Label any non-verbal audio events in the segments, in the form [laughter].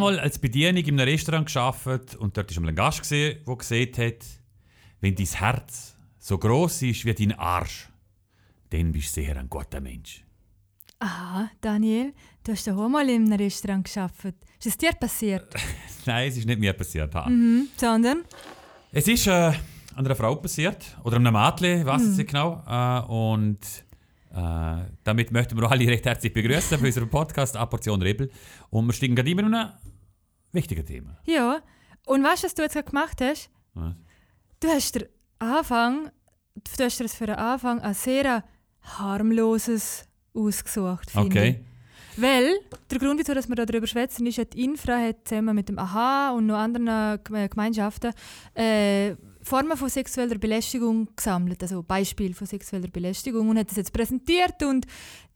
Habe mal als Bedienung in einem Restaurant gearbeitet und dort war ein Gast, gesehen, der gesehen hat, wenn dein Herz so groß ist wie dein Arsch, dann bist du sehr ein guter Mensch. Aha, Daniel, du hast doch auch mal in einem Restaurant gearbeitet. Ist es dir passiert? [laughs] Nein, es ist nicht mir passiert. Mhm. Sondern? Es ist äh, an einer Frau passiert, oder einem Mädchen, ich weiß es nicht genau. Äh, und äh, damit möchten wir alle recht herzlich begrüßen bei unserem Podcast «Apportion Rebel». Und wir steigen gerade immer in ein wichtiges Thema. Ja. Und weißt du, was du jetzt gerade gemacht hast? Was? Du hast den Anfang, du hast dir für den Anfang ein sehr harmloses ausgesucht, finde Okay. ich. Weil der Grund, wieso dass wir darüber schwätzen, ist, dass die Infra hat zusammen mit dem AHA und noch anderen Geme- Gemeinschaften äh, Formen von sexueller Belästigung gesammelt, also Beispiele von sexueller Belästigung und hat das jetzt präsentiert und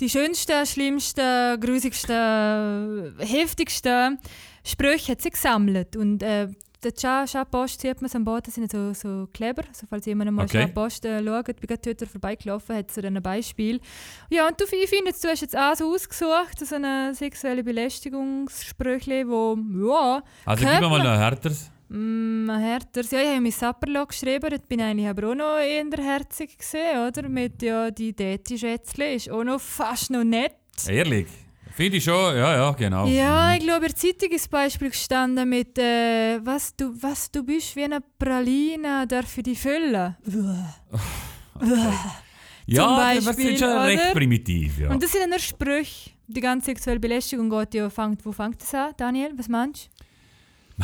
die schönsten, schlimmsten, grusigsten, heftigsten Sprüche hat sie gesammelt und äh, der Cha Cha Post sieht man am Boden, das sind so, so Kleber, also falls jemand mal Okay. Cha Post äh, schaut, bin gerade heute vorbeigelaufen, hat so ein Beispiel. Ja, und du, ich finde, jetzt, du hast jetzt auch so ausgesucht, so eine sexuelle Belästigungssprüche, wo, ja, Also gib mir mal noch härteres. Mm, ein härteres. Ja, ich habe mein Sapperloch geschrieben, dort bin ich eigentlich aber auch noch eher herzig gesehen, oder? Mit ja, die Deti-Schätzle ist auch noch fast noch nett. Ehrlich? Finde ich schon, ja, ja, genau. Ja, ich glaube, in der Zeitung ist Beispiel gestanden mit, äh, was, du, was du bist wie eine Praline, darf ich dich füllen. [laughs] [laughs] ja, zum das Beispiel, sind schon oder? recht primitiv, ja. Und das sind dann nur Sprüche. Die ganze sexuelle Belästigung geht ja, fängt, wo fängt das an, Daniel? Was meinst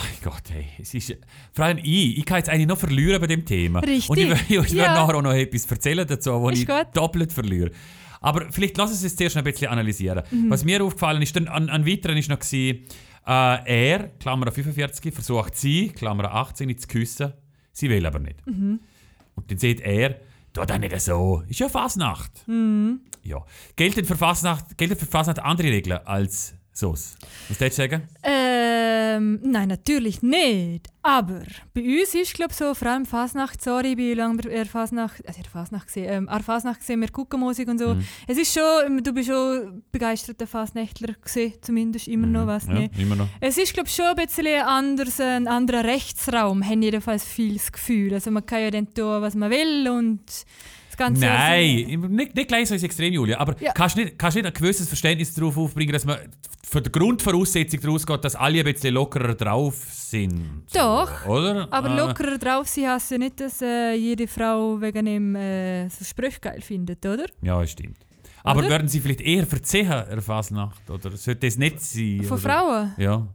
Mein Gott, hey, es ist... Vor allem ich, ich kann jetzt eigentlich noch verlieren bei dem Thema. Richtig, Und ich, will- werde ja. nachher auch noch etwas erzählen dazu, wo Ist ich gut. doppelt verliere. Aber vielleicht lass uns es zuerst noch ein bisschen analysieren. Mhm. Was mir aufgefallen ist, dann an, an weiteren ist noch gewesen, äh, er, Klammer 45, versucht sie, Klammer 18, zu küssen. Sie will aber nicht. Mhm. Und dann sieht er, tu das nicht so. Ist ja Fasnacht. Mhm. Ja. Gelten für Fasnacht, gelten für Fasnacht andere Regeln als SOS? Was würdest du sagen? Ähm, nein, natürlich nicht. Aber bei uns ist, glaube so, vor allem Fasnacht, sorry, bei lang er Fasnacht, also er Fasnacht gesehen, ähm, er Fasnacht gesehen, wir gucken Musik und so. Mhm. Es ist schon, du bist schon begeisterter Fasnächtler gesehen, zumindest immer noch, was Mhm. ja, nicht. immer noch. Es ist, glaube schon ein bisschen ein, anderes, ein anderer Rechtsraum, haben jedenfalls viel das Gefühl. Also man kann ja dann tun, was man will und das Ganze... Nein, nicht, nicht gleich so ins Extrem, Julia. Aber Ja. kannst du nicht, kannst nicht ein gewisses Verständnis darauf aufbringen, dass man von der Grundvoraussetzung daraus geht, dass alle ein bisschen lockerer drauf sind? Doch, Oder? Aber Äh, lockerer drauf sein heisst ja nicht, dass äh, jede Frau wegen ihm äh, so Sprüche geil findet, oder? Ja, stimmt. Aber Oder? würden sie vielleicht eher verziehen, eine Fasnacht? Oder sollte das nicht sein? Von oder? Frauen? Ja.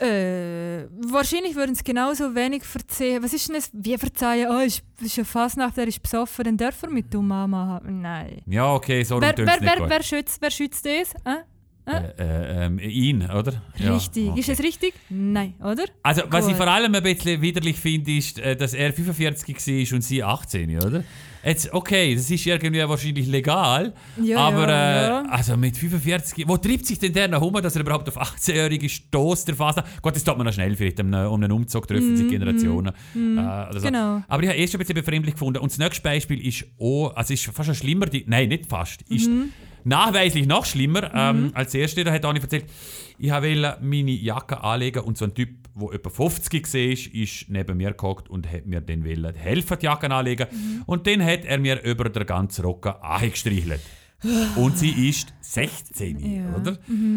Äh, wahrscheinlich würden sie genauso wenig verzeihen. Was ist denn das? Wie verzeihen? Oh, ist, ist eine Fasnacht, der ist besoffen, dann darf er mit Mama haben. Nein. Ja, okay, so Wer, wer, wer, wer, schützt, wer schützt das? Äh? Äh, äh, ähm, ihn, oder? Ja, Richtig. okay. Ist es richtig? Nein, oder? Also, was ich Gut. vor allem ein bisschen widerlich finde, ist, äh, dass er 45 war und sie 18, oder? Jetzt, okay, das ist irgendwie wahrscheinlich legal, Ja, aber ja, äh, ja. also mit 45, wo treibt sich denn der nach um, dass er überhaupt auf 18-Jährige stoßt, der Phase? Gut, das tut man noch schnell vielleicht, um, einen- um einen Umzug treffen sich Generationen. Äh, oder so. Mhm, Genau. Aber ich habe erst ein bisschen befremdlich gefunden. Und das nächste Beispiel ist auch, also ist fast schon schlimmer, nein, nicht fast, ist Mhm. nachweislich noch schlimmer. Ähm, als erste, da hat Dani erzählt, ich wollte meine Jacke anlegen und so ein Typ, der etwa 50 war, ist neben mir gehockt und hat mir dann wollen helfen, die Jacke anlegen. Mhm. Und dann hat er mir über den ganzen Rocken angestreichelt. Und sie ist 16, Ja. oder?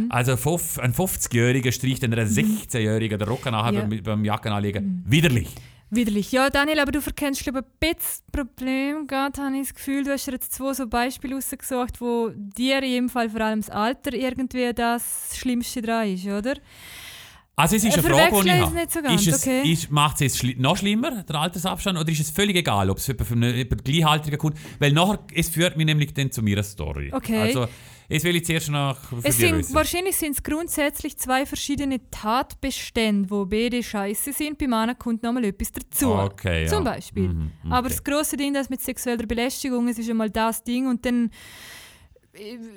Also fünf- ein 50-Jähriger streicht einer 16-Jährigen den Rocken an Mhm. Ja. Mhm. beim, beim Jackenanlegen. Widerlich. Widerlich. Ja, Daniel, aber du verkennst, glaube ich, ein bisschen Problem. Gerade habe ich das Gefühl, du hast dir jetzt zwei so Beispiele rausgesucht, wo dir in jedem Fall vor allem das Alter irgendwie das Schlimmste dran ist, oder? Also es ist Äh, eine Frage, die ich habe. es nicht so ganz, ist es, okay. macht es jetzt schli noch schlimmer, der Altersabstand, oder ist es völlig egal, ob es jemand von einem Gleichaltrigen kommt? Weil nachher, es führt mich nämlich dann zu meiner Story. Okay. Also, jetzt will ich zuerst noch Es sind, wahrscheinlich sind es grundsätzlich zwei verschiedene Tatbestände, wo beide scheiße sind. Bei Männern kommt nochmal etwas dazu. Okay, ja. Zum Beispiel. Mhm, okay. Aber das große Ding, das mit sexueller Belästigung, es ist einmal das Ding und dann äh,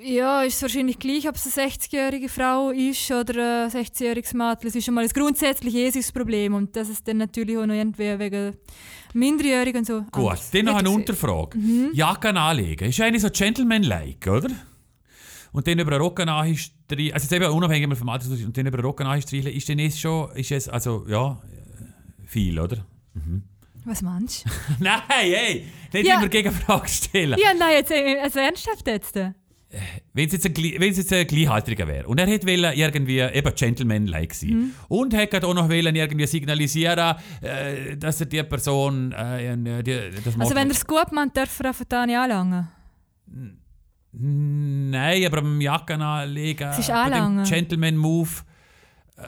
ja, ist es wahrscheinlich gleich, ob es eine 60-jährige Frau ist oder ein 16-jähriges Mädchen. Es ist schon mal ein grundsätzlich Jesus Problem und das ist dann natürlich auch noch irgendwie wegen Minderjährigen und so. Gut, anders. dann noch eine Unterfrage. Jacken anlegen, ist eigentlich so Gentleman-like, oder? Und dann über einen Rock an ist, streichen, also jetzt eben unabhängig vom Alter und dann über den Rücken anstreichen, ist dann jetzt schon, ist es, also, ja, äh, viel, oder? Was meinst du? [laughs] Nein, hey, nicht Ja. immer Gegenfragen stellen. ja, nein, jetzt, also ernsthaft jetzt? Wenn es jetzt ein, Gli- wenn es jetzt ein Gleichhaltriger wäre und er hätte wollen irgendwie eben Gentleman-like sein und hätte auch noch wollen irgendwie signalisieren, äh, dass er die Person, äh, äh, die, das Also wenn er es gut meint, darf er einfach da nicht anlangen. Nein, aber am Jacken anlegen. Es ist anlangen. Gentleman-Move. Äh,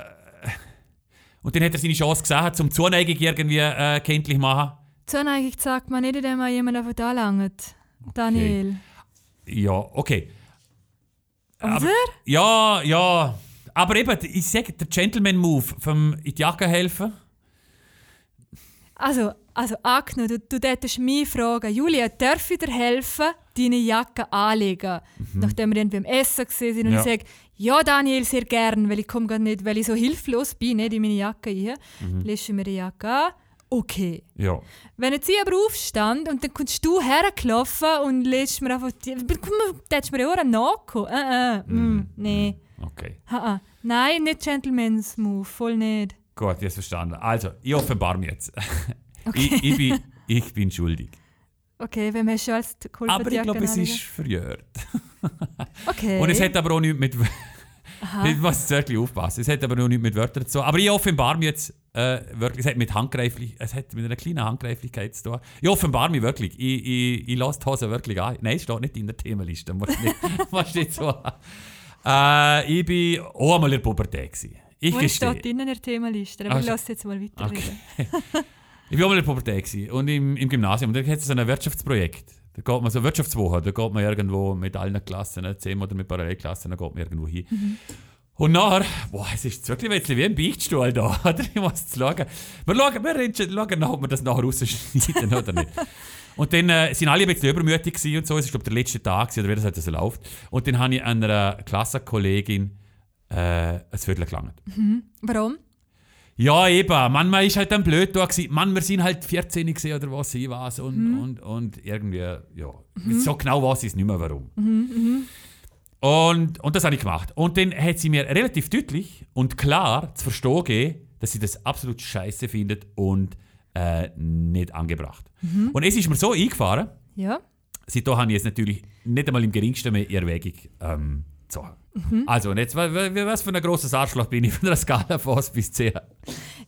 und dann hat er seine Chance gesehen, zum Zuneigung irgendwie äh, kenntlich machen. Zuneigung sagt man nicht, indem man jemanden einfach anlangt. Daniel. Ja, okay. Oder? Ja, ja. Aber eben, ich sage, der Gentleman-Move vom in die Jacke helfen. Also, also angenommen, du, du hättest mich fragen, Julia, darf ich dir helfen, deine Jacke anlegen? Nachdem wir irgendwie am Essen gesehen sind und Ja. ich sage, ja Daniel, sehr gern, weil ich komme gar nicht, weil ich so hilflos bin, nicht in meine Jacke rein. Mhm. Lässt du mir die Jacke an? Okay. Ja. Wenn jetzt ich aber aufstand und dann kommst du hergelaufen und lässt mir einfach die... Guck mal, da hättest mir ja auch nachgekommen. Äh, äh, mm, nee. Okay. Ha, ha. Nein, nicht Gentleman's Move, voll nicht. Gut, es verstanden. Also, ich offenbar mich jetzt. [laughs] Okay. ich, ich, bin, ich bin schuldig. Okay, wem hast du als geholfen, Aber ich glaube, es ist verjährt. [laughs] Okay. Und es hat aber auch nichts mit. Aha. [laughs] Ich muss jetzt wirklich aufpassen. Es hat aber noch nichts mit Wörtern zu tun. Aber ich offenbar mich jetzt äh, wirklich. Es hat mit Handgreiflich, es hat mit einer kleinen Handgreiflichkeit zu tun. Ich offenbar mich wirklich. Ich, ich, ich lasse die Hose wirklich an. Nein, es steht nicht in der Themenliste. Musst nicht, [laughs] musst nicht so. Äh, ich bin auch einmal in der Pubertät. gewesen. Ich Wo gestehe. steht in der Themenliste? Aber Ah, ich so- lasse jetzt mal weiter Okay. [laughs] Ich war auch mal in der Pubertät gewesen. und im, im Gymnasium. Und da hat es so ein Wirtschaftsprojekt. Da geht man so Wirtschaftswoche, da geht man irgendwo mit allen Klassen, ne, zehn oder mit Parallelklassen, da geht man irgendwo hin. Und nachher, boah, es ist jetzt wirklich ein bisschen wie ein Beichtstuhl da, [laughs] oder? Ich muss jetzt schauen. Wir schauen, wir reden- schauen nach, ob wir das nachher rausschneiden oder nicht. [laughs] Und dann äh, sind alle ein bisschen übermütig und so. Es ist, glaube der letzte Tag gewesen, oder wie das halt so läuft. Und dann habe ich einer Klassenkollegin äh, ein Viertel gelangt. Warum? Ja, eben. Manchmal ist halt dann blöd da gewesen. Mann, wir sind halt 14 gewesen oder was ich was und, und, und irgendwie, ja. So genau weiß ich es nicht mehr, warum. Und, und das habe ich gemacht. Und dann hat sie mir relativ deutlich und klar zu verstehen gegeben, dass sie das absolut scheiße findet und äh, nicht angebracht. Und es ist mir so eingefahren, Ja. seitdem habe ich jetzt natürlich nicht einmal im geringsten mehr in Erwägung ähm, gezogen. Also, und jetzt, wa- wa- was für ein grosses Arschloch bin ich von einer Skala von 1 bis 10?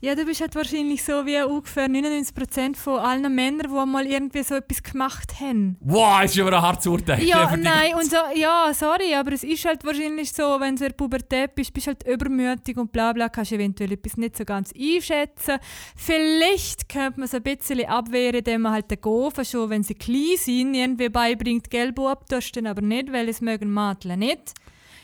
Ja, du bist halt wahrscheinlich so wie ungefähr 99% von allen Männern, die mal irgendwie so etwas gemacht haben. Wow, ist schon aber ein hartes Urteil. Ja, nein, und so, ja, sorry, aber es ist halt wahrscheinlich so, wenn du in der Pubertät bist, bist du halt übermütig und bla bla, kannst eventuell etwas nicht so ganz einschätzen. Vielleicht könnte man es ein bisschen abwehren, indem man halt den Gofen schon, wenn sie klein sind, irgendwie beibringt, gelb abtust, dann aber nicht, weil es mögen Mädchen nicht.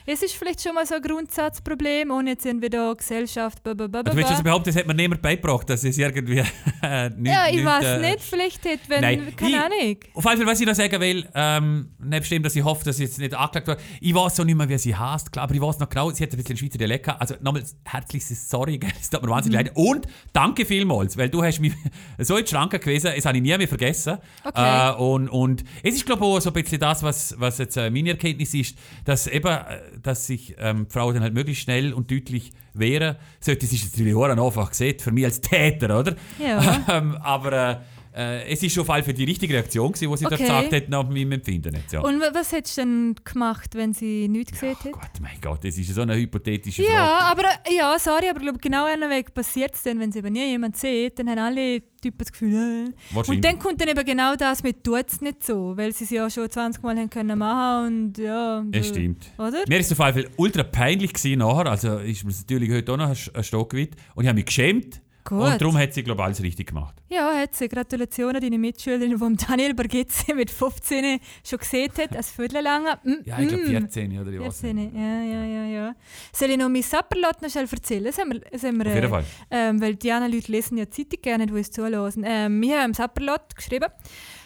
Es ist vielleicht schon mal so ein Grundsatzproblem, ohne jetzt irgendwie da Gesellschaft, blablabla. Also willst du also behaupten, das hat mir niemand beigebracht, dass es irgendwie [laughs] äh, nicht, Ja, ich nicht, weiß äh, nicht, vielleicht hätte, wenn, Nein, ich- keine Ahnung. Auf jeden Fall, was ich noch sagen will, ähm, nebst dem, dass ich hoffe, dass ich jetzt nicht angeklagt wird, ich weiß so nicht mehr, wie sie heißt, klar, aber ich weiß noch genau, sie hat ein bisschen Schweizer Dialekt gehabt. Also nochmals herzliches Sorry, es tut mir Mhm. wahnsinnig leid. Und danke vielmals, weil du hast mich [laughs] so in die Schranke gewesen, das habe ich nie mehr vergessen. Okay. Äh, und, und es ist, glaube ich, auch so ein bisschen das, was, was jetzt äh, meine Erkenntnis ist, dass eben, äh, dass sich ähm, die Frau dann halt möglichst schnell und deutlich wehren sollte. Das ist natürlich auch einfach gesehen, für mich als Täter, oder? Ja. [laughs] ähm, aber äh, äh, es ist auf jeden Fall für die richtige Reaktion, gewesen, die sie da Okay. gesagt hat, nach meinem Empfinden. Jetzt, ja. Und wa- was hättest du denn gemacht, wenn sie nichts gesehen hat? Gott, mein Gott, das ist so eine hypothetische Frage. Ja, aber äh, ja, sorry, aber ich glaube, genau einen Weg passiert es dann, wenn sie eben nie jemand sieht, dann haben alle Typen das Gefühl, äh. Und dann kommt dann eben genau das mit «tut es nicht so», weil sie es ja schon 20 Mal haben können machen und ja... Es äh, stimmt. Oder? Mir ist es auf jeden Fall ultra peinlich gewesen nachher, also ist mir natürlich heute auch noch ein, ein Stockgewicht und ich habe mich geschämt Gut. und darum hat sie, glaube ich, alles richtig gemacht. Ja, hat sie. Gratulation an deine Mitschülerin, die Daniel Bargezzi mit 15 schon gesehen hat, als Viertel lang. Mm, Ja, ich glaube mm. 14 oder ich weiß 14, nicht. ja, ja, ja, ja. Soll ich noch mein Sapperlot noch schnell erzählen? Das haben wir, das haben wir, Auf jeden äh, Fall. Ähm, weil die anderen Leute lesen ja Zeitung gerne, die uns zuhören. Ähm, wir haben im Sapperlot geschrieben,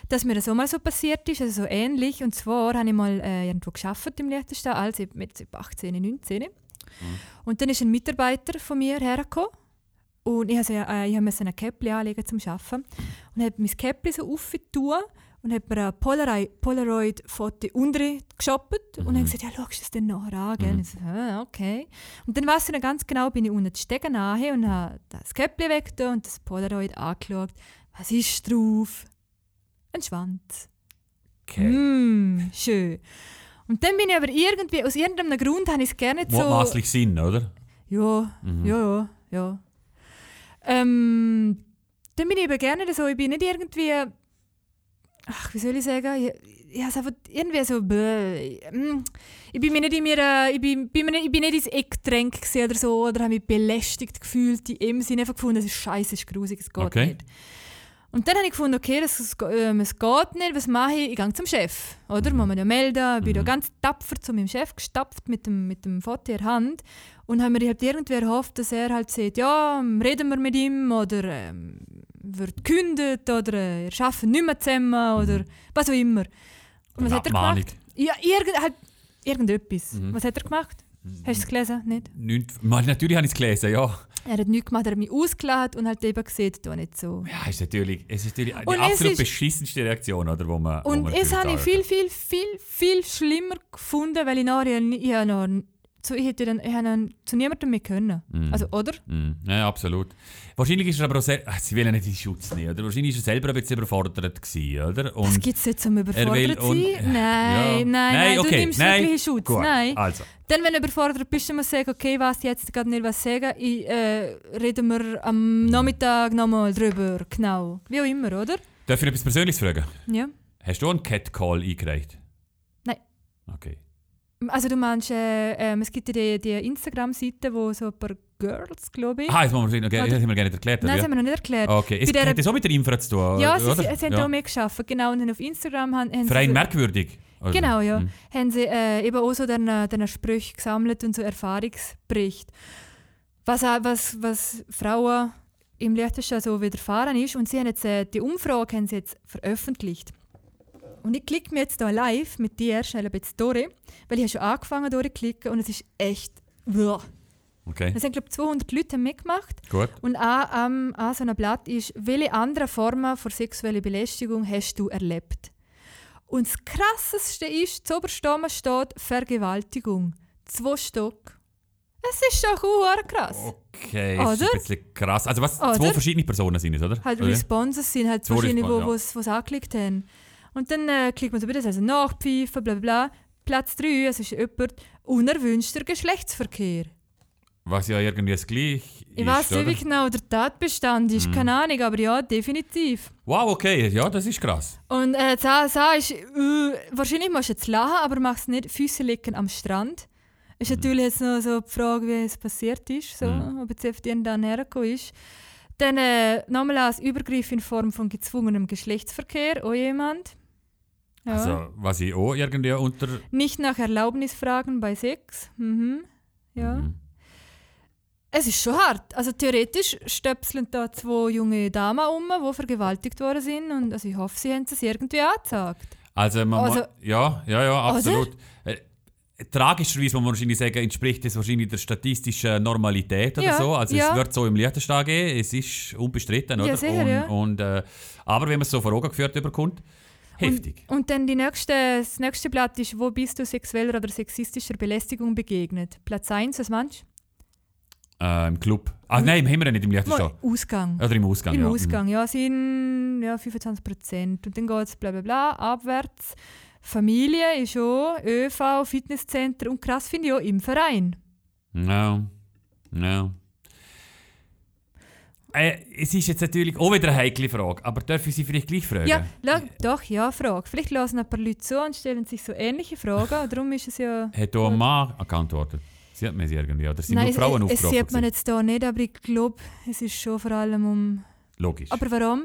dass mir das auch mal so passiert ist, also so ähnlich. Und zwar habe ich mal äh, irgendwo geschafft im Liechtenstein, also mit 18, 19. Und dann ist ein Mitarbeiter von mir hergekommen. Und ich, also, äh, ich musste ein Käppli anlegen zum Arbeiten. Und habe mein Käppli so aufgetan. und hat mir ein Polaroid- Polaroid-Foto unten und Mhm. hat gesagt, ja, schau das dann nachher an. Gell? Mhm. Ich so, ah, okay. Und dann weiss ich noch ganz genau, bin ich unten die Stege nahe und habe das Käppchen weg und das Polaroid angeschaut. Was ist drauf? Ein Schwanz. Okay. Mm, schön. Und dann bin ich aber irgendwie, aus irgendeinem Grund habe ich es gerne so... Mutmaßlich Sinn, oder? Ja, Mhm. ja, ja, ja. Ähm, dann bin ich eben gerne so, ich bin nicht irgendwie, ach, wie soll ich sagen, ich, ich habe einfach irgendwie so, bäh, mm, ich bin mir nicht in mir, äh, ich bin, bin mir nicht, ich bin nicht ins Eck gedrängt oder so, oder habe mich belästigt gefühlt, in dem Sinne einfach gefunden, das ist scheiße, es ist grusig, es geht Okay. nicht. Und dann habe ich gefunden, okay, das, es, ähm, es geht nicht, was mache ich? Ich gehe zum Chef, oder? Muss man ja melden. Ich bin da Mhm. ganz tapfer zu meinem Chef gestapft mit dem, mit dem Foto in der Hand und habe mir halt irgendwie erhofft, dass er halt sagt, ja, reden wir mit ihm oder ähm, wird gekündigt oder äh, ihr arbeitet nicht mehr zusammen oder was auch immer. Und was hat er gemacht? Ja, irgend, halt, irgendetwas. Mhm. Was hat er gemacht? Hast du es gelesen? Nicht? Nicht, Mal, natürlich habe ich es gelesen, ja. Er hat nichts gemacht, er hat mich ausgeladen und halt eben gesehen, da nicht so. Ja, ist natürlich, es ist natürlich die Und es absolut ist- beschissenste Reaktion, oder, wo man wo Und man es habe ich viel, viel, viel, viel schlimmer gefunden, weil ich nachher ich, ich, habe noch, so, ich hätte dann, ich noch zu niemandem mehr können. Mhm. Also, oder? Mm, ja, absolut. Wahrscheinlich ist er aber auch sehr, ach, sie will ihn nicht in Schutz nehmen, oder? Wahrscheinlich ist er selber ein bisschen überfordert gewesen, oder? Das Und gibt es jetzt, um er will überfordert zu sein? Nein, Ja. nein, nein, du okay, nimmst nein. wirklich in Schutz. Gut, Nein. also. Dann, wenn du überfordert bist, dann musst du sagen, okay, weiß jetzt gerade nicht, was sagen. Ich, äh, reden wir am Nachmittag nochmal drüber. Genau. Wie auch immer, oder? Darf ich etwas Persönliches fragen? Ja. Hast du einen Catcall eingereicht? Nein. Okay. Also du meinst, äh, ähm, es gibt ja die, die Instagram-Seite, wo so ein paar Girls, glaube ich. Ah, muss man okay, Oder- das haben wir gar nicht erklärt. Nein, das haben wir noch nicht erklärt. Okay, es Bei hat das auch mit der Infra zu tun, Ja, oder? sie, sie, sie haben ja. auch mehr genau. Und dann auf Instagram haben, haben Verein sie, merkwürdig. Also, Genau, ja. hm. haben sie äh, eben auch so dann, dann Sprüche gesammelt und so Erfahrungsbericht. Was, was, was Frauen im Liechtenstein so widerfahren ist. Und sie haben jetzt äh, die Umfrage haben sie jetzt veröffentlicht. Und ich klicke mir jetzt hier live mit dir schnell ein bisschen durch, weil ich habe schon angefangen durchzuklicken und es ist echt... Uah. Okay, Es sind, glaube ich, 200 Leute mitgemacht. gut. Und an, an, an so einem Blatt ist, welche anderen Formen von sexueller Belästigung hast du erlebt? Und das Krasseste ist, zu oben steht Vergewaltigung. Zwei Stück. Es ist doch auch krass. Okay, das ist ein bisschen krass. Also was, Oder? zwei verschiedene Personen sind es, oder? Halt Oder? Responses sind halt Zwei wo Respons- es angeklickt haben. Und dann äh, klickt man so wieder, also nachpfeifen, bla bla bla. Platz 3, es ist jemand unerwünschter Geschlechtsverkehr. Was ja irgendwie das gleiche Ich ist, weiß nicht, wie genau der Tatbestand ist, Mhm. keine Ahnung, aber ja, definitiv. Wow, okay, ja, das ist krass. Und äh, das, das ist, äh, wahrscheinlich musst du jetzt lachen, aber machst nicht Füße lecken am Strand. Ist natürlich jetzt noch so die Frage, wie es passiert ist, so, Mhm. ob jetzt auf den dann hergekommen ist. Dann äh, nochmal als Übergriff in Form von gezwungenem Geschlechtsverkehr, auch jemand. Ja. Also, was ich auch irgendwie unter... Nicht nach Erlaubnis fragen bei Sex. Mhm. Ja. Mhm. Es ist schon hart. Also theoretisch stöpseln da zwei junge Damen um, die vergewaltigt worden sind. Und also ich hoffe, sie haben es irgendwie angezeigt. Also, man Also- ja, ja, ja, absolut. Äh, tragischerweise muss man wahrscheinlich sagen, entspricht das wahrscheinlich der statistischen Normalität oder Ja, so. Also ja. es wird so im Liechtenstein gehen, es ist unbestritten, Ja, oder? sicher, und, und, äh, aber wenn man es so vor Augen geführt überkommt, heftig. Und dann die nächste, das nächste Blatt ist, wo bist du sexueller oder sexistischer Belästigung begegnet? Platz 1, was meinst Äh, Im Club. Ah nein, haben wir nicht im du? Liechtenstein. Ausgang. Oder im Ausgang, Im ja. Ausgang, ja, sind ja, 25 Prozent. Und dann geht es bla bla bla abwärts. Familie ist auch, ÖV, Fitnesscenter und krass finde ich auch im Verein. Mhm. Ja. Äh, es ist jetzt natürlich auch wieder eine heikle Frage, aber darf ich Sie vielleicht gleich fragen? Ja, la, doch, ja, Frage. Vielleicht lassen ein paar Leute zu und stellen sich so ähnliche Fragen. Und [laughs] darum ist es ja. Hat auch ein Mann geantwortet? Sieht man sie irgendwie? Oder sind Nein, nur es, Frauen es aufgerufen? sieht man jetzt hier nicht, aber ich glaube, es ist schon vor allem um. Logisch. Aber warum?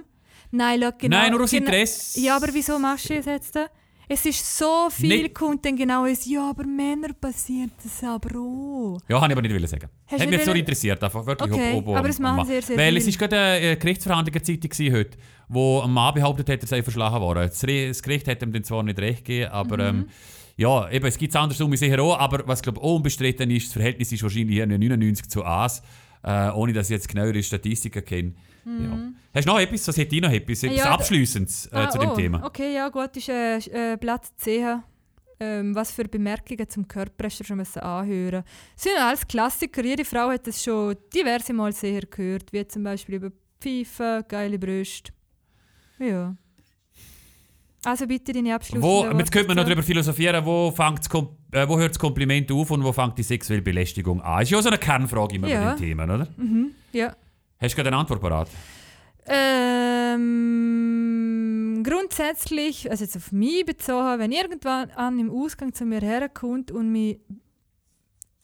Nein, schau, genau. Nein, nur aus genau- Interesse. Ja, aber wieso machst du das jetzt? da? Es ist so viel, Nicht- kommt dann genau es, ja, aber Männer passiert das aber auch. Ja, habe ich aber nicht wollen sagen. Hast Hat mich jetzt so interessiert, einfach wirklich. Okay, ob, ob, aber das machen sehr, sehr Weil es viele. ist gerade eine Gerichtsverhandlung in der Zeitung gewesen heute, wo ein Mann behauptet hat, er sei verschlagen worden. Das, Gericht hat ihm dann zwar nicht recht gegeben, aber Mhm. ähm, ja, eben, es gibt es andersrum sicher auch, aber was glaube auch unbestritten ist, das Verhältnis ist wahrscheinlich eher 99 zu 1. äh, ohne dass ich jetzt genauere Statistiken kenne. Ja. Hast du noch etwas? Was hätte ich noch etwas? Etwas Ja, da- Abschließendes äh, Ah, zu dem oh, Thema? Okay, ja gut, ist äh, äh, Platz 10. Ähm, was für Bemerkungen zum Körper hast du schon müssen anhören Das sind alles Klassiker. Jede Frau hat das schon diverse Mal sehr gehört, wie zum Beispiel über Pfeife, geile Brüste. Ja. Also bitte deine. Wo, jetzt könnte man noch darüber philosophieren, wo, äh, wo hört das Kompliment auf und wo fängt die sexuelle Belästigung an? Ist ja auch so eine Kernfrage immer Ja. bei den Themen, oder? Mhm, ja. Hast du gerade eine Antwort parat? Ähm, grundsätzlich, also jetzt auf mich bezogen, wenn irgendwann an im Ausgang zu mir herkommt und mich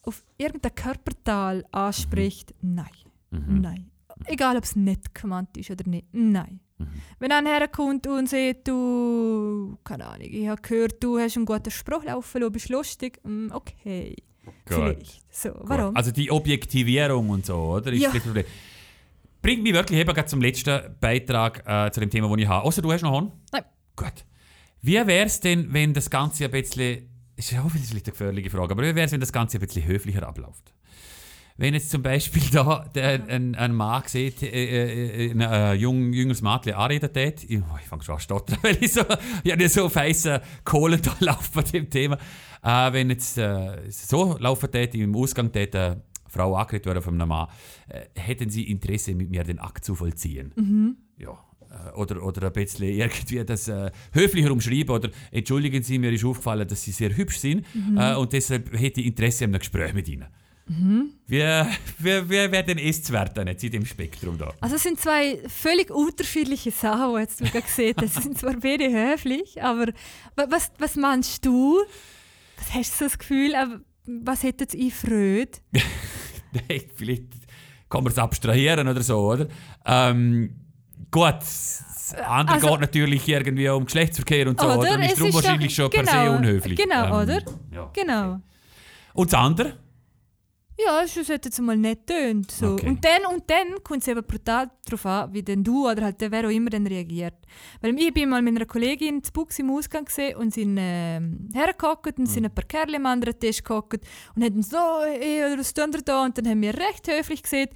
auf irgendein Körperteil anspricht, nein. Mhm. Nein. Egal, ob es nicht gemeint ist oder nicht. Nein. Mhm. Wenn einer herkommt und sagt, du, keine Ahnung, ich habe gehört, du hast einen guten Spruch laufen, du bist lustig, mm, okay. Vielleicht. So, warum? Gut. Also die Objektivierung und so, oder? Ist Ja. Bringt mich wirklich eben zum letzten Beitrag äh, zu dem Thema, das ich habe. Außer du hast noch einen? Nein. Gut. Wie wäre es denn, wenn das Ganze ein bisschen, ist ja auch vielleicht eine gefährliche Frage, aber wie wäre es, wenn das Ganze ein bisschen höflicher abläuft? Wenn jetzt zum Beispiel [laughs] da der, ein, ein Mann sieht, äh, äh, ein äh, jung, jüngeres Mädchen anredet, dort, ich, oh, ich fange schon an zu stottern, [laughs] weil ich so, ich habe so feissen Kohlen da [laughs] laufen bei dem Thema. Äh, wenn jetzt äh, so laufen dort, im Ausgang eine Frau angeredet wurde von einem Mann, äh, hätten Sie Interesse, mit mir den Akt zu vollziehen? Ja. äh, Oder, oder ein bisschen irgendwie das äh, höflicher umschreiben oder entschuldigen Sie, mir ist aufgefallen, dass Sie sehr hübsch sind äh, und deshalb hätte ich Interesse an einem Gespräch mit Ihnen. Wie, wie, wie wäre denn Essenswert jetzt in dem Spektrum da? Also es sind zwei völlig unterschiedliche Sachen, die jetzt du gerade gesehen hast. Sind zwar beide höflich, aber wa- was, was meinst du? Was hast du so das Gefühl, aber was hätte jetzt ich Freude? [laughs] [laughs] Vielleicht kann man es abstrahieren oder so, oder? Ähm, gut, das andere Also- geht natürlich irgendwie um Geschlechtsverkehr und so, Oder? oder? Ist Es ist doch- wahrscheinlich schon per se genau, unhöflich. genau, oder? Ja. Genau. Und das andere? Ja, es hat jetzt mal nicht tönt. So. Okay. Und dann, und dann kommt es eben brutal darauf an, wie denn du oder halt der wer auch immer dann reagiert. Weil ich bin mal mit einer Kollegin zu Bux im Ausgang gesehen und sind ähm, hergehockt und sind ein paar Kerle am anderen Tisch gehockt und haben so, hey, was tun da? Und dann haben wir recht höflich gesagt,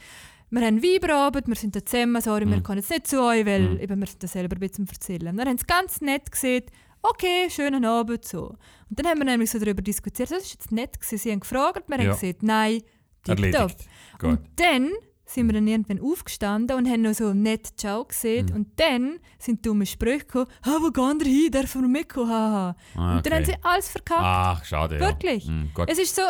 wir haben Weiberabend, wir sind da zusammen, sorry, wir können jetzt nicht zu euch, weil Mhm. eben wir sind da selber ein bisschen erzählen. Dann haben sie ganz nett gesagt, okay, schönen Abend, so. Und dann haben wir nämlich so darüber diskutiert, das ist jetzt nett gewesen. Sie haben gefragt, wir Ja. haben gesagt, nein, tipptopp. Und dann sind wir dann irgendwann aufgestanden und haben noch so nett Ciao gesehen. Mhm. Und dann sind dumme Sprüche gekommen, «Ha, wo gehen wir hin? Dürfen wir mitkommen?» haha. Ah, Und dann haben okay. sie alles verkackt. Ach, schade. Wirklich. Ja. Gut. Es ist so,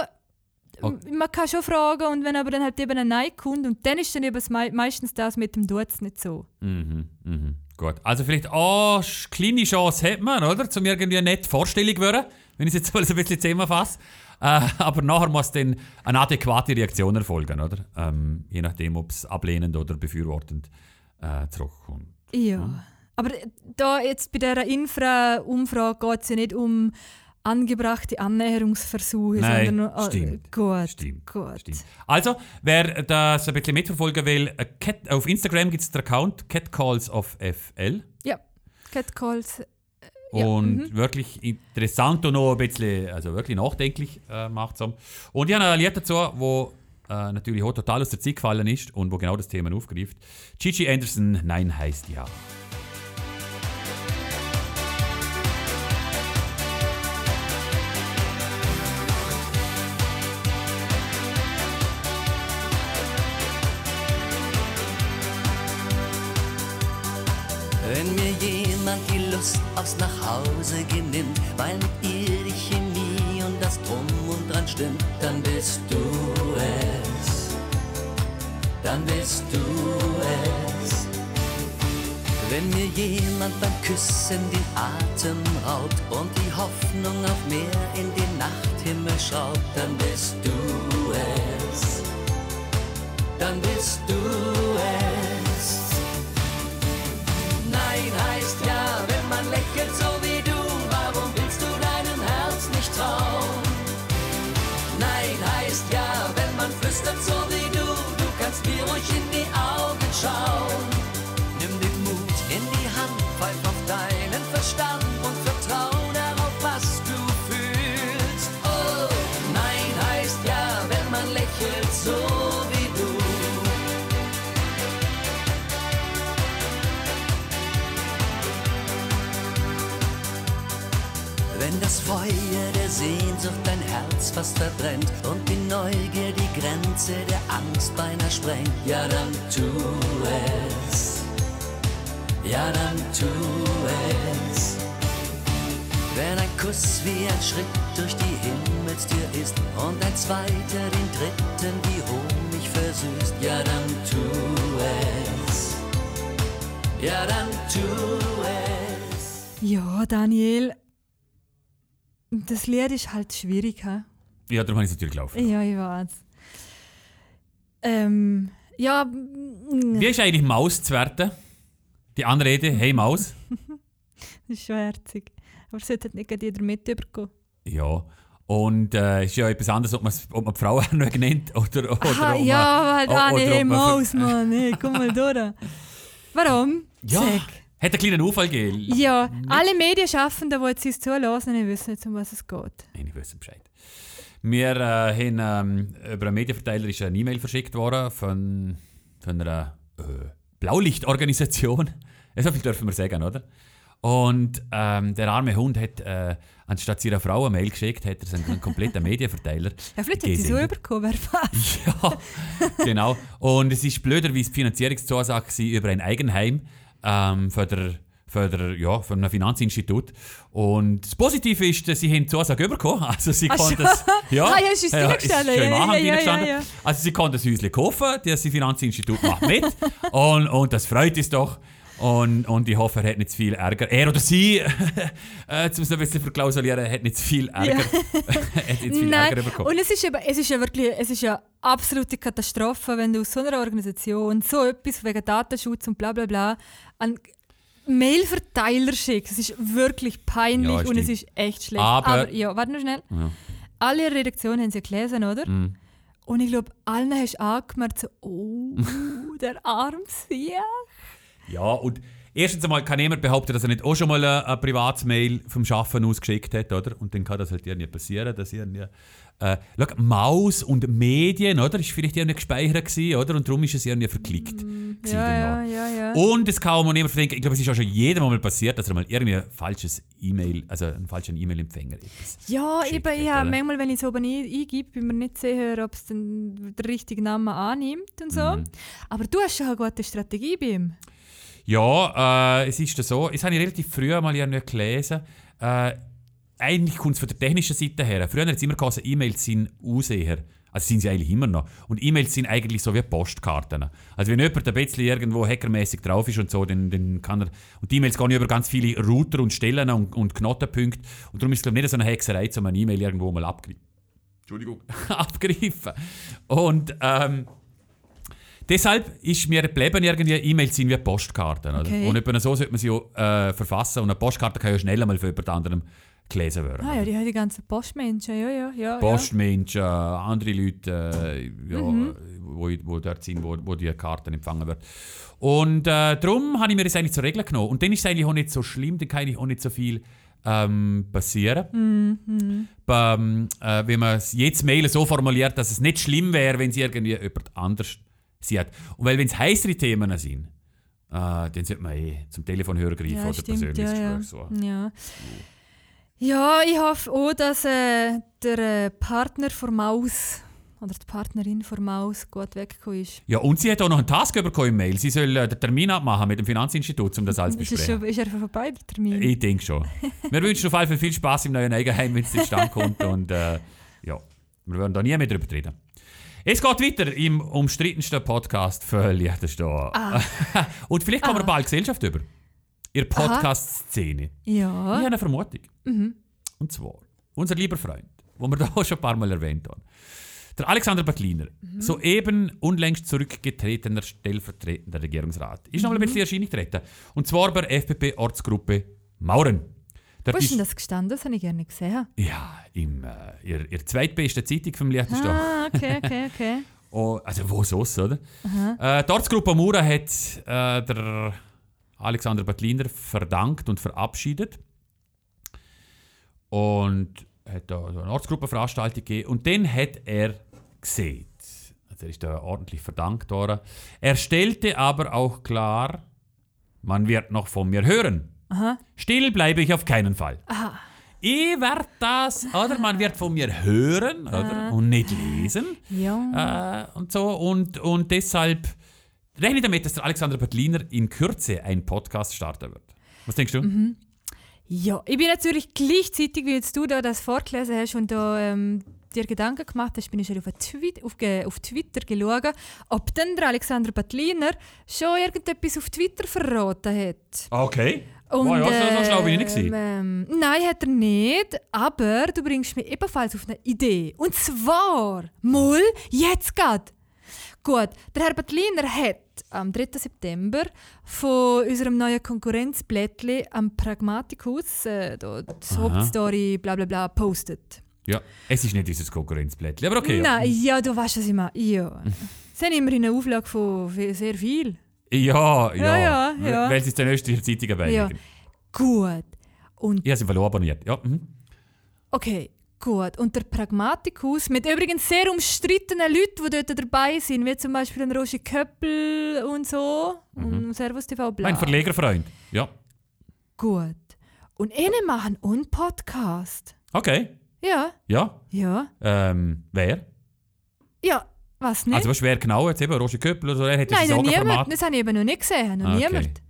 Okay. man kann schon fragen und wenn aber dann halt eben ein Nein kommt und dann ist dann eben mei- meistens das mit dem Dutz nicht so. Mhm, mhm. Gut. Also vielleicht auch sch- kleine Chance hat man, oder? Zum irgendwie eine nette Vorstellung werden, wenn ich es jetzt mal so ein bisschen zusammenfasse. Äh, aber nachher muss dann eine adäquate Reaktion erfolgen, oder? Ähm, je nachdem, ob es ablehnend oder befürwortend äh, zurückkommt. Ja. Aber da jetzt bei dieser Infra-Umfrage geht es ja nicht um angebrachte Annäherungsversuche, Nein, sondern nur, ah, stimmt. gut, Stimmt, gut. Stimmt. Also, wer das ein bisschen mitverfolgen will, äh, Cat, auf Instagram gibt es den Account Catcalls of FL. Ja, Catcalls. Ja, Und mhm. wirklich interessant und noch ein bisschen, also wirklich nachdenklich äh, macht es. Und ich habe ein Lied dazu, wo äh, natürlich auch total aus der Zeit gefallen ist und wo genau das Thema aufgreift. Gigi Anderson, Nein heißt ja. Wenn mir jemand die Lust aufs Nachhausegehen nimmt, weil mit ihr die Chemie und das Drum und Dran stimmt, dann bist du es. Dann bist du es. Wenn mir jemand beim Küssen den Atem raubt und die Hoffnung auf mehr in den Nachthimmel schaut, dann bist du es. Dann bist du es. So wie du. Du kannst mir ruhig in die Augen schauen. Nimm den Mut in die Hand, pfeif auf deinen Verstand fast verbrennt und die Neugier die Grenze der Angst beinahe sprengt, ja dann tu es. Ja dann tu es. Wenn ein Kuss wie ein Schritt durch die Himmelstür ist und ein zweiter den dritten wie Honig versüßt, ja dann tu es. Ja dann tu es. Ja, Daniel. Das Lied ist halt schwierig, hä? Ja, darum habe ich es natürlich gelaufen. Ja, ich weiß. Ähm, ja, mm, Wie ist eigentlich Maus zu werten? Die Anrede, hey Maus. [laughs] das ist schon herzig. Aber es sollte nicht jeder mitbekommen. Ja. Und äh, ist ja etwas anderes, ob man, ob man die Frau [laughs] auch noch nennt oder, oder Aha, ob man, ja, halt auch nicht, oder ob hey, man Maus, Mann, hey, komm mal durch. Warum? Ja, Sag. hat einen kleinen Unfall gegeben. Ja, alle Medienschaffenden, die jetzt uns zulassen, wissen jetzt, um was es geht. Nein, ich wissen Bescheid. Wir äh, haben ähm, über einen Medienverteiler ist eine E-Mail verschickt worden von, von einer äh, Blaulichtorganisation. [laughs] So viel dürfen wir sagen, oder? Und ähm, der arme Hund hat äh, anstatt seiner Frau eine Mail geschickt, hat er einen kompletten Medienverteiler. [laughs] Ja, vielleicht hat sie so weiß. [laughs] Ja, genau. Und es ist blöderweise die Finanzierungszusage über ein Eigenheim ähm, für, der, für, der, ja, für ein Finanzinstitut. Und das Positive ist, dass sie haben die Zusage bekommen. Also sie Ach konnten es... Ja, Ah, ja, ist ja, ist schon im Ja, ja, ja. Also sie konnten das Häuschen kaufen, das Finanzinstitut macht mit. [laughs] und, und das freut uns doch. Und, und ich hoffe, er hat nicht zu viel Ärger. Er oder sie, [laughs] äh, um es ein bisschen verklausulieren, hat nicht zu viel Ärger, [laughs] hat nicht viel Nein, Ärger bekommen. und es ist, eben, es ist ja wirklich, es ist ja absolute Katastrophe, wenn du aus so einer Organisation so etwas wegen Datenschutz und bla bla bla an Mailverteiler schickst. Es ist wirklich peinlich Ja, und es ist echt schlecht. Aber- ja, warte noch schnell. Ja. Alle Redaktionen haben sie gelesen, oder? Mhm. Und ich glaube, allen hast du angemerkt, so, oh, [laughs] der arme Sieg. Ja, und erstens einmal kann niemand behaupten, dass er nicht auch schon mal eine, eine Privatmail vom Schaffen aus geschickt hat, oder? Und dann kann das halt irgendwie passieren, dass irgendwie... Äh, schau, Maus und Medien, oder? Ist vielleicht irgendwie gespeichert gewesen, oder? Und darum ist es irgendwie verklickt. Mm, Ja, ja, ja, ja. Und es kann auch niemand verdenken, ich glaube, es ist auch schon jedem mal passiert, dass er mal irgendwie ein falsches E-Mail, also einen falschen E-Mail-Empfänger etwas. Ja, eben, ja, oder? manchmal, wenn ich es oben ein- eingebe, bin mir nicht sicher, ob es den richtigen Namen annimmt und so. Mhm. Aber du hast schon eine gute Strategie bei ihm. Ja, äh, es ist so, das habe ich relativ früh mal irgendwie gelesen. Äh, eigentlich kommt es von der technischen Seite her. Früher hat es immer geheißen, E-Mails sind Ausseher. Also sind sie eigentlich immer noch. Und E-Mails sind eigentlich so wie Postkarten. Also wenn jemand ein bisschen irgendwo hackermäßig drauf ist und so, dann, dann kann er... Und die E-Mails gehen über ganz viele Router und Stellen und, und Knotenpunkte. Und darum ist es glaube ich nicht so eine Hexerei, um eine E-Mail irgendwo mal abgreifen. Entschuldigung, [laughs] abgreifen. Und ähm, deshalb ist mir geblieben, irgendwie E-Mails sind wie Postkarten. Okay. Und etwa so sollte man sie auch, äh, verfassen. Und eine Postkarte kann ja schnell mal von jemand anderem gelesen werden. Ah ja, die haben die ganzen Postmenschen, ja, ja, ja. Postmenschen, andere Leute, äh, ja, Mhm. wo, wo dort sind, wo, wo die Karten empfangen werden. Und äh, darum habe ich mir das eigentlich zur Regel genommen. Und dann ist es eigentlich auch nicht so schlimm, dann kann eigentlich auch nicht so viel ähm, passieren. Mhm. Beim, äh, wenn man es jetzt Mail so formuliert, dass es nicht schlimm wäre, wenn sie irgendwie jemand anders sieht. Und weil wenn es heißere Themen sind, äh, dann sollte man eh zum Telefonhörer greifen Ja, oder stimmt, persönliches ja, ja. So. Ja. Ja, ich hoffe auch, dass äh, der äh, Partner von Maus oder die Partnerin von Maus gut weggekommen ist. Ja, und sie hat auch noch einen Task bekommen im Mail. Sie soll äh, den Termin abmachen mit dem Finanzinstitut, um das alles zu Ist, es besprechen. schon, ist er vorbei, der Termin? Ich denke schon. Wir wünschen auf jeden Fall viel Spaß im neuen Eigenheim, wenn es [laughs] zustande kommt. Und äh, ja, wir werden da nie mehr drüber reden. Es geht weiter im umstrittensten Podcast für Liechtenstein. Ah. [laughs] und vielleicht kommen wir bald Gesellschaft über. Ihr Podcast-Szene. Ich ja. habe eine Vermutung. Mhm. Und zwar, unser lieber Freund, den wir [laughs] da auch schon ein paar Mal erwähnt haben, der Alexander Battliner, Mhm. soeben unlängst zurückgetretener stellvertretender Regierungsrat, ist noch Mhm. mal ein bisschen Erscheinung getreten. Und zwar bei der FPP-Ortsgruppe Mauren. Dort Wo ist denn das gestanden? Das habe ich gerne gesehen. ja, im, äh, ihr, ihr zweitbeste Zeitung vom Liechtenstein. Ah, okay, okay, okay. [laughs] Oh, also wo sonst, oder? Äh, die Ortsgruppe Mura hat äh, der Alexander Battliner verdankt und verabschiedet. Und hat da eine Ortsgruppenveranstaltung gegeben. Und dann hat er gesehen, also er ist da ordentlich verdankt worden. Er stellte aber auch klar, man wird noch von mir hören. Aha. Still bleibe ich auf keinen Fall. Aha. ich werde das, oder? Man wird von mir hören, oder? Und nicht lesen. Ja. Äh, und so. Und, und deshalb rechne damit, dass der Alexander Bettliner in Kürze einen Podcast starten wird. Was denkst du? Mhm. Ja, ich bin natürlich gleichzeitig, wie jetzt du da das vorgelesen hast und da ähm, dir Gedanken gemacht hast, bin ich schon auf, Twi auf, auf Twitter geschaut, ob denn der Alexander Bettliner schon irgendetwas auf Twitter verraten hat. Okay. Und, Wow, ja, so- so schlau bin ich nicht gewesen. Ähm, nein, hat er nicht. Aber du bringst mich ebenfalls auf eine Idee. Und zwar, mal, jetzt geht. Gut, der Herr Bettliner hat am 3. September von unserem neuen Konkurrenzblättli am Pragmaticus äh, da die. Hauptstory bla bla bla postet. Ja, es ist nicht dieses Konkurrenzblättchen, aber okay. Ja, Nein, ja, du weißt, was ich meine. Ja. Es sind immerhin eine Auflage von sehr viel. ja, ja. Ja, ja, ja. Weil es ist der Österreicher Zeitung dabei. Ja. Gut. Und Ich habe sie verloren abonniert. Ja, mhm. Okay, gut. Und der Pragmaticus, mit übrigens sehr umstrittenen Leuten, die dort dabei sind, wie zum Beispiel ein Roger Köppel und so, und Servus TV, bla. Mein Verlegerfreund. Ja. Gut. Und ihnen machen einen Podcast. Okay. Ja, Ja. ja, Ähm, wer? ja, was nicht? Also was schwer genau jetzt eben? Roger Köppel oder so, er hat Nein, noch niemand. Das habe ich eben noch nicht gesehen. Noch Ah, okay. niemand.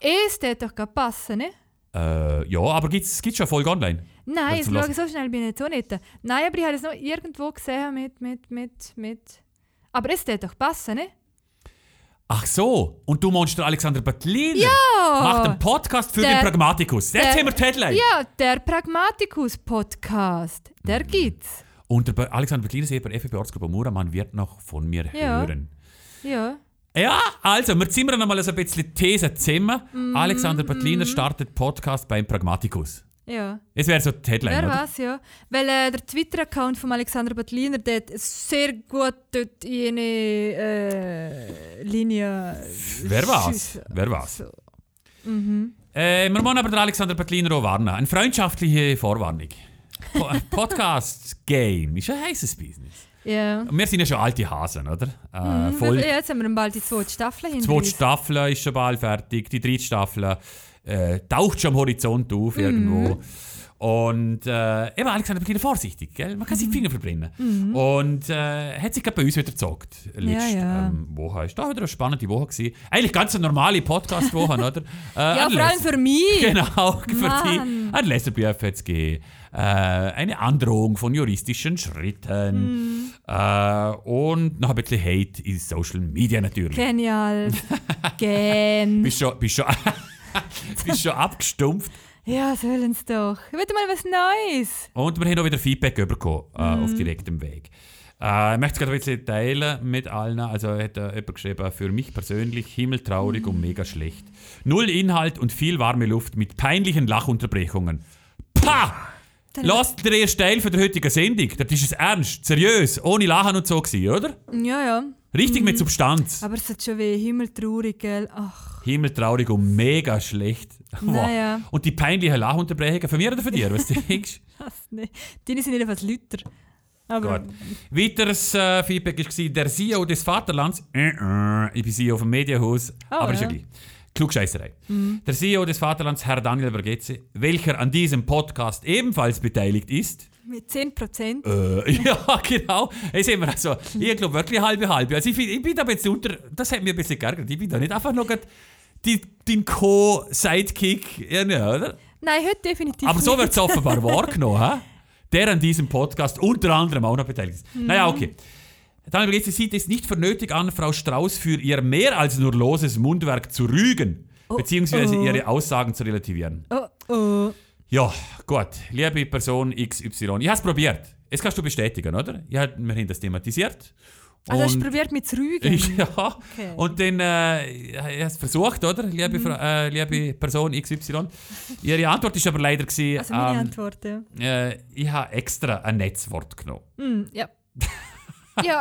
Es tät doch passen, ne? Äh, ja, aber gibt es schon Folge online? Nein, ich schaue so schnell bin ich jetzt auch nicht. Nein, aber ich habe es noch irgendwo gesehen mit, mit, mit, mit... Aber es tät doch passen, ne? Ach so, und du meinst der Alexander Bettliner Ja! macht einen Podcast für Der- den Pragmaticus. Jetzt der- haben wir die Headline. Ja, der Pragmaticus-Podcast, der Mhm. gibt's. Und der Alexander Bettliner, selber FFB Ortsgruppe Muramann, wird noch von mir Ja. hören. Ja. Ja, also, wir zimmern noch mal so ein bisschen These zusammen. Mhm, Alexander Bettliner startet Podcast beim Pragmaticus. Ja. Es wäre so die Headline, Wer weiß, ja. Weil äh, der Twitter-Account von Alexander Bettliner, der hat sehr gut dort in eine äh, Linie. Wer schiessen. Wer weiß? So. Mhm. Äh, wir wollen aber den Alexander Bettliner auch warnen. Eine freundschaftliche Vorwarnung. Po [laughs] Podcast-Game ist ein heißes Business. Ja. Und wir sind ja schon alte Hasen, oder? Äh, Mhm. voll, Ja, jetzt haben wir bald die zweite Staffel die hinter zweite uns. Staffel ist schon bald fertig, die dritte Staffel äh, taucht schon am Horizont auf irgendwo. Und äh, eben Alexander Bettliner vorsichtig, gell? man kann sich die Finger verbrennen. Und äh, hat sich gerade bei uns wieder gezockt. Letzte ja. Ähm, Woche. Ist da wieder eine spannende Woche gewesen. Eigentlich ganz eine normale Podcast-Woche, oder? [laughs] Äh, Ja, ein vor allem für mich. Genau, [laughs] für. Mann. Ein Leserbrief hat es gegeben. Äh, eine Androhung von juristischen Schritten. Äh, und noch ein bisschen Hate in Social Media natürlich. Genial. [laughs] Gen. Bist schon, bist schon, [laughs] bist schon abgestumpft. Ja, sollen sie doch. Ich will mal was Neues. Und wir haben auch wieder Feedback bekommen äh, auf direktem Weg. Äh, ich möchte es gerade ein bisschen teilen mit allen. Also hat äh, jemand geschrieben, für mich persönlich himmeltraurig und mega schlecht. Null Inhalt und viel warme Luft mit peinlichen Lachunterbrechungen. Pah! Lasst den ersten Teil von der heutigen Sendung. Das ist es ernst, seriös, ohne Lachen und so gewesen, oder? Ja, ja. Richtig mit Substanz. Aber es hat schon weh. Himmeltraurig, gell? Ach, Himmeltraurig und mega schlecht. [laughs] Naja. Und die peinliche Lachunterbrechungen von mir oder von dir? Was denkst [laughs] du? ne. Deine sind jedenfalls Lüter. Aber Gut. Weiteres äh, Feedback war der CEO des Vaterlands. Äh, äh, ich bin CEO vom Medienhaus, Oh, aber ist ja ja. Mhm. gleich. Klugscheißerei. Der CEO des Vaterlands, Herr Daniel Bergetze, welcher an diesem Podcast ebenfalls beteiligt ist. Mit 10%. Äh, [laughs] ja, genau. Jetzt sind wir also, ich glaube wirklich halbe halbe. Also ich, ich bin da jetzt unter, das hat mir ein bisschen geärgert. Ich bin da nicht einfach noch die, den Co-Sidekick, ja, ne, oder? Nein, heute definitiv Aber so wird es offenbar [laughs] wahrgenommen, der an diesem Podcast unter anderem auch noch beteiligt ist. Mhm. Naja, okay. Daniel Bergetze sieht es nicht für nötig an, Frau Strauß für ihr mehr als nur loses Mundwerk zu rügen, beziehungsweise oh. ihre Aussagen zu relativieren. Oh, oh. Ja, gut. Liebe Person XY, ich habe es probiert. Jetzt kannst du bestätigen, oder? Ja, wir haben das thematisiert. Also hast du probiert mit zu rügen? [laughs] ja, und dann äh, ich habe es versucht, oder? Liebe, Mhm. Äh, liebe Person XY. Ihre Antwort ist aber leider gewesen, Also meine ähm, Antwort, ja. äh, ich habe extra ein Netzwort genommen. Mm, ja. [laughs] ja,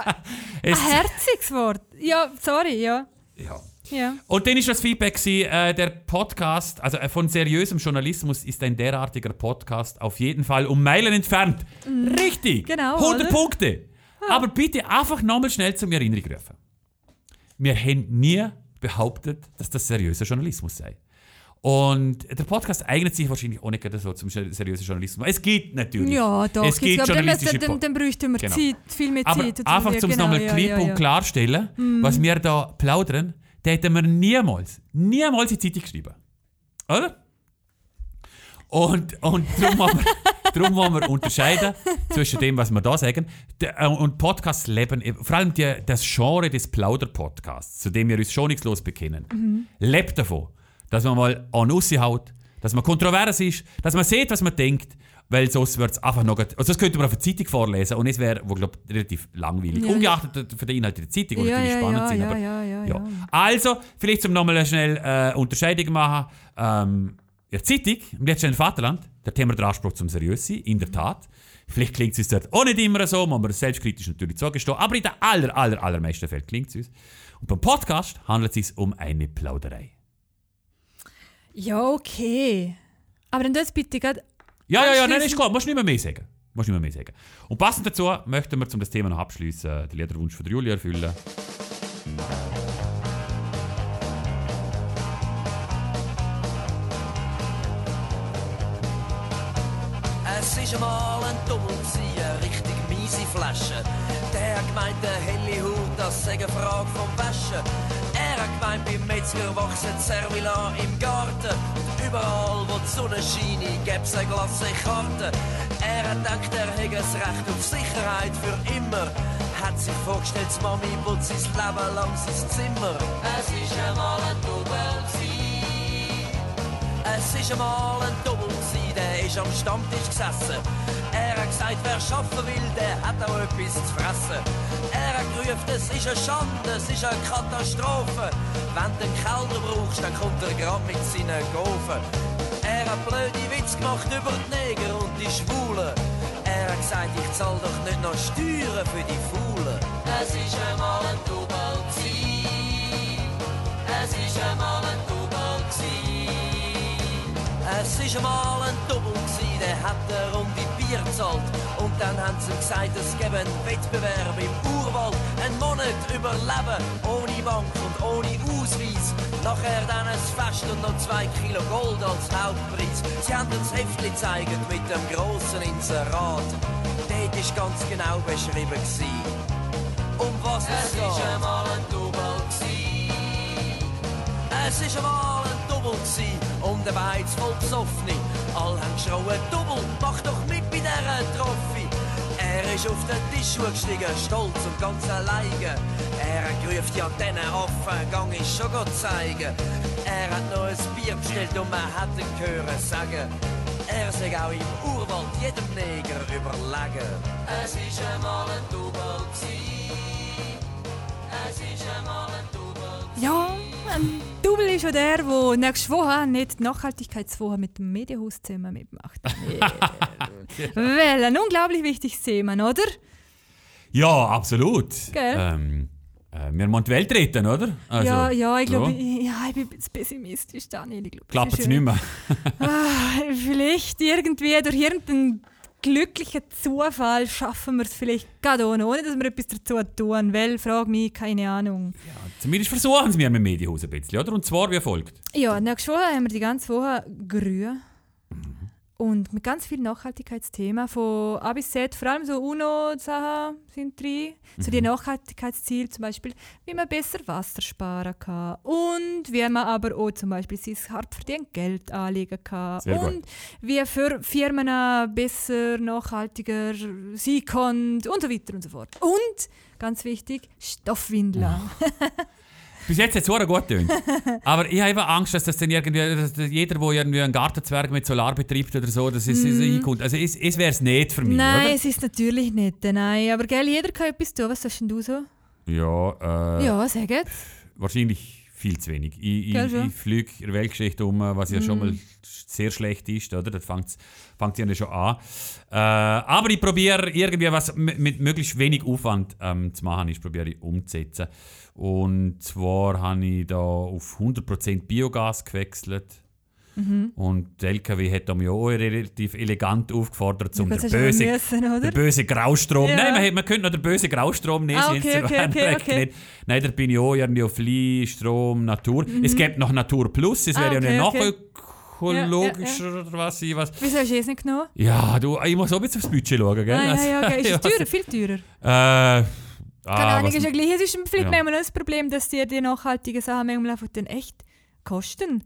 ein herziges Wort. Ja, sorry, ja. ja. Ja. Und dann ist das Feedback, gewesen, äh, der Podcast, also äh, von seriösem Journalismus ist ein derartiger Podcast auf jeden Fall um Meilen entfernt. Richtig! Genau, 100 oder? Punkte! Aber bitte einfach nochmal schnell zum Erinnerung rufen. Wir haben nie behauptet, dass das seriöser Journalismus sei. Und der Podcast eignet sich wahrscheinlich auch nicht so zum seriösen Journalismus. Es gibt natürlich. Ja, doch. Es gibt aber dann, journalistische dann, dann bräuchten wir Genau. Zeit, viel mehr Aber Zeit. dazu. einfach, um es Genau, nochmal ja, klipp ja, ja. und klarstellen, was wir da plaudern, da hätten wir niemals, niemals in die Zeitung geschrieben. Oder? Und, und darum, wollen wir, [laughs] darum wollen wir unterscheiden zwischen dem, was wir da sagen. Äh, Und Podcasts leben, eben- vor allem die, das Genre des Plauder-Podcasts, zu dem wir uns schonungslos bekennen, lebt davon, dass man mal an haut, dass man kontrovers ist, dass man sieht, was man denkt, weil sonst wird es einfach noch... Also das könnte man auf der Zeitung vorlesen und es wäre, wo glaub, relativ langweilig. Ja. Ungeachtet von den Inhalten der Zeitung, die Ja, natürlich ja, spannend sind. ja, aber, ja. Also, vielleicht zum nochmal schnell äh, Unterscheidung machen. Ähm, in der Zeitung, im letzten Vaterland, haben wir den Anspruch zum seriös sein, in der Tat. Vielleicht klingt es uns dort auch nicht immer so, muss man selbstkritisch natürlich zugestehen, aber in den aller, aller, allermeisten Fällen klingt es uns. Und beim Podcast handelt es sich um eine Plauderei. Ja, okay. Aber dann das bitte gerade. Ja, ja, ja, nein, ist gut, musst nicht mehr mehr sagen. Musst nicht mehr mehr sagen. Und passend dazu möchten wir, um das Thema noch abschließen, den Liederwunsch von der Julia erfüllen. Es ist einmal ein eine richtig miese Flasche. Der hat gemeint, der helle Hut, das sei eine Frage vom Waschen. Er hat gemeint, beim Metzger wachsen Servila im Garten. Überall, wo die Sonne scheint, gäb's eine glasse Karte. Er hat gedacht, er hätte das Recht auf Sicherheit für immer. Hat sich vorgestellt, die Mami putzt sein Leben lang sein Zimmer. Es ist einmal ein Double es ist einmal ein Double der ist am Stammtisch gesessen. Er hat gesagt, wer schaffen will, der hat auch etwas zu fressen. Er hat gerufen, es ist eine Schande, es ist eine Katastrophe. Wenn du einen Kellner brauchst, dann kommt er grad mit seinen Gofen. Er hat blöde Witz gemacht über die Neger und die Schwulen. Er hat gesagt, ich zahl doch nicht noch Steuern für die Faulen. Es ist einmal ein Double. Es ist einmal ein Double. Es ist einmal ein Double der hat eine Runde Bier. Und dann haben sie gesagt, es gäbe einen Wettbewerb im Urwald. Einen Monat überleben, ohne Bank und ohne Ausweis. Nachher dann ein Fest und noch zwei Kilo Gold als Hauptpreis. Sie haben uns Heftli gezeigt mit dem grossen Inserat. Dort ist ganz genau beschrieben gsi. Um was es, geht. Es ist einmal ein Double gsi. Es ist einmal ein Double gsi und der Beiz voll besoffene. All haben geschrauen, Double, mach doch mit bei dieser Trophy. Er ist auf den Tisch gestiegen, stolz und ganz alleine. Er hat gerufen, ja, diesen Affen gang ich schon go zeigen. Er hat noch ein Bier bestellt und man hat ihn hören sagen. Er sei auch im Urwald jedem Neger überlegen. Es ist einmal ein Double gsi. Es ist einmal ein Double Ja, ein Double ist ja der, der nächste Woche nicht die Nachhaltigkeitswoche mit dem Medienhaus zusammen mitmacht. [laughs] Weil ein unglaublich wichtiges Thema, oder? Ja, absolut. Gell? Ähm, äh, wir müssen die Welt retten, oder? Also, ja, ja, ich glaube, ja. ich, ja, ich bin ein bisschen pessimistisch, Daniel. Klappt es nicht mehr. Ah, vielleicht irgendwie durch irgendeinen glücklichen Zufall schaffen wir es vielleicht gerade ohne, ohne dass wir etwas dazu tun. Weil, frag mich, keine Ahnung. Zumindest versuchen sie mir mit dem Medienhaus ein bisschen, oder? Und zwar wie folgt. Ja, nächste Woche haben wir die ganze Woche grün. Und mit ganz vielen Nachhaltigkeitsthemen von A bis Z, vor allem so UNO-Sachen sind drin. So die Nachhaltigkeitsziele zum Beispiel, wie man besser Wasser sparen kann. Und wie man aber auch zum Beispiel sein hart verdient Geld anlegen kann. Sehr gut. und wie für Firmen besser, nachhaltiger sein können und so weiter und so fort. Und, ganz wichtig, Stoffwindeln. [laughs] Bis jetzt hat es sehr gut getönt. [laughs] Aber ich habe eben Angst, dass das dann irgendwie, dass jeder, der irgendwie einen Gartenzwerg mit Solar betreibt oder so, dass es, es reinkommt. Also es, es wäre es nicht für mich, Mhm. Nein, oder? es ist natürlich nicht. Nein, aber gell, jeder kann etwas tun. Was sagst denn du so? Ja, äh, Ja, sag jetzt. wahrscheinlich viel zu wenig. Ich, ich? Mhm. ich fliege in der Weltgeschichte um, was ja schon mal sehr schlecht ist, oder? Das fängt fängt ja schon an. Äh, aber ich probiere irgendwie was m- mit möglichst wenig Aufwand ähm, zu machen, ich probiere ich umzusetzen. Und zwar habe ich da auf 100% Biogas gewechselt. Und der LKW hat da mich auch relativ elegant aufgefordert, um Ja, den bösen, müssen, der böse Graustrom. Ja. Nein, man, hat- man könnte noch den bösen Graustrom nehmen. Ah, okay, es okay, okay, okay. Nein, da bin ich auch irgendwie auf Fly, Strom, Natur. Es gibt noch Natur Plus, das Ah, wäre ja okay, nicht okay. ökologischer oder was ich was. Wieso hast du es nicht genommen? Ja, du, ich muss auch ein bisschen aufs Budget schauen, gell? Ah, ja, ja, okay. [laughs] Ist es ja, teurer? Viel teurer? Äh, Keine ah, Ahnung, ist ja gleich. Es ist vielleicht Ja. manchmal das Problem, dass dir die nachhaltigen Sachen manchmal einfach dann echt kosten.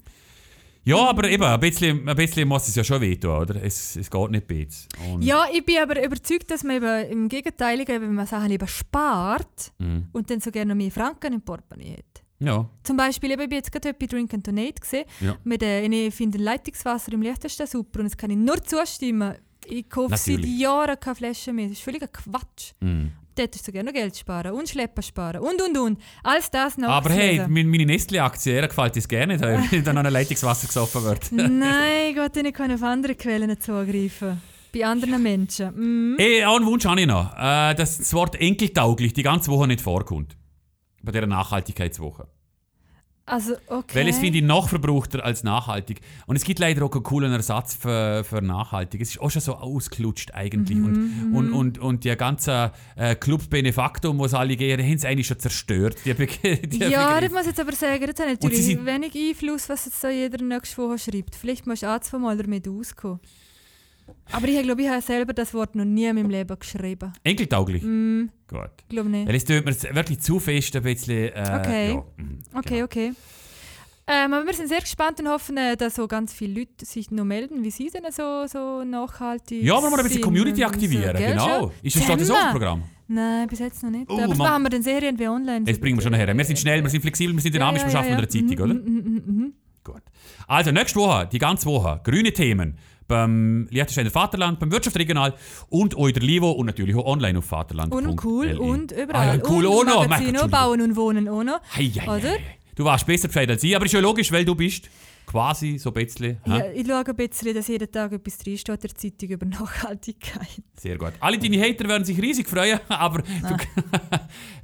ja, aber eben, ein bisschen, ein bisschen muss es ja schon wehtun, oder? Es, es geht nicht besser. Ja, ich bin aber überzeugt, dass man eben im Gegenteil, wenn man Sachen lieber spart Mhm. und dann so gerne noch mehr Franken im Portemonnaie hat. Ja. Zum Beispiel, eben, ich bin jetzt gerade bei Drink and Donate gesehen. Ja. Mit, äh, ich finde Leitungswasser im Liechtenstein super und das kann ich nur zustimmen. Ich kaufe seit. Jahren keine Flasche mehr. Das ist völliger Quatsch. Mhm. Dort ist so gerne noch Geld sparen und Schlepper sparen und und und. Alles das noch. Aber hey, meine Nestle-Aktie, ihr gefällt das gerne, wenn [laughs] dann an ein Leitungswasser gesoffen wird. [laughs] [laughs] Nein, Gott, ich kann auf andere Quellen zugreifen. Bei anderen Menschen. Mhm. Hey, einen Wunsch habe ich noch, äh, dass das Wort enkeltauglich die ganze Woche nicht vorkommt. Bei dieser Nachhaltigkeitswoche. Also, okay. Weil es finde ich noch verbrauchter als nachhaltig. Und es gibt leider auch keinen coolen Ersatz für, für nachhaltig. Es ist auch schon so ausgelutscht eigentlich. Mhm, und, und, und, und der ganze äh, Club Benefactum, wo es alle gehen, haben sie eigentlich schon zerstört. Die, [laughs] die ja, das Begriff. muss ich jetzt aber sagen, das hat natürlich wenig Einfluss, was jetzt so jeder nächste Woche schreibt. Vielleicht musst du auch zweimal damit auskommen. Aber ich glaube, ich habe selber das Wort noch nie in meinem Leben geschrieben. Enkeltauglich? Mm, Gut. ich glaube nicht. Weil es tut mir wirklich zu fest ein bisschen. Äh, Okay. Ja, mhm, Okay, genau. okay. Ähm, aber wir sind sehr gespannt und hoffen, äh, dass so ganz viele Leute sich noch melden, wie sie denn so, so nachhaltig Ja, aber mal ein bisschen Community so, aktivieren, gell, genau. schon? Ist das steht das? Programm? Nein, bis jetzt noch nicht. Oh, aber das machen wir dann Serien wie online. Das bringen wir schon nachher. Wir sind schnell, wir sind flexibel, wir sind dynamisch, wir schaffen eine Zeitung, oder? Mhm, mhm, mhm, mhm. Gut. Also, nächste Woche, die ganze Woche, grüne Themen beim Liechtensteiner Vaterland, beim Wirtschaftsregional und auch in der Livo und natürlich auch online auf Vaterland. Und cool und überall. Ah, ja, cool und auch noch. Auch, bauen und wohnen auch noch. Hei, hei, Oder? hei. Du warst besser Bescheid als ich, aber ist ja logisch, weil du bist quasi so ein bisschen. Ja, ich schaue ein bisschen, dass jeden Tag etwas drinsteht der Zeitung über Nachhaltigkeit. Sehr gut. Alle deine Hater werden sich riesig freuen, [laughs] aber du,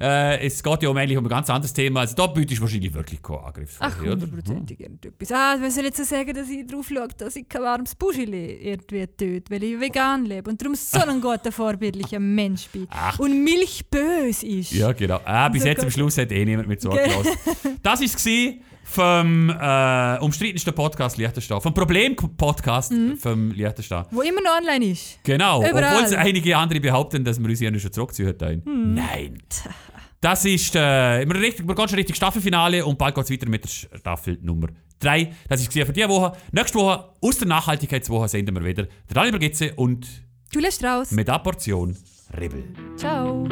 [laughs] äh, es geht ja um, eigentlich um ein ganz anderes Thema. Also da bietest du wahrscheinlich wirklich keine Angriffsfläche, Ach, hundertprozentig irgendetwas. Ah, was soll jetzt so sagen, dass ich darauf schaue, dass ich kein warmes Buscheli irgendwie töte, weil ich vegan lebe und darum so ein guter, vorbildlicher [laughs] Mensch bin. Ach. Und Milch böse ist. Ja, genau. Ah, bis So jetzt am. Schluss hat eh niemand mit Gell. zugelassen. Das war es vom äh, umstrittensten Podcast Liechtenstein. Vom Problem-Podcast Mhm. vom Liechtenstein. Wo immer noch online ist. Genau. Überall. Obwohl einige andere behaupten, dass wir uns ja schon zurückziehen haben. Hm. Nein. Das ist äh, wir, richtig, wir gehen schon richtig Staffelfinale und bald geht es weiter mit der Staffel Nummer 3. Das ist für diese Woche. Nächste Woche aus der Nachhaltigkeitswoche senden wir wieder der Daniel Bergitze und Julia Strauss. mit der Portion Rebel. Ciao.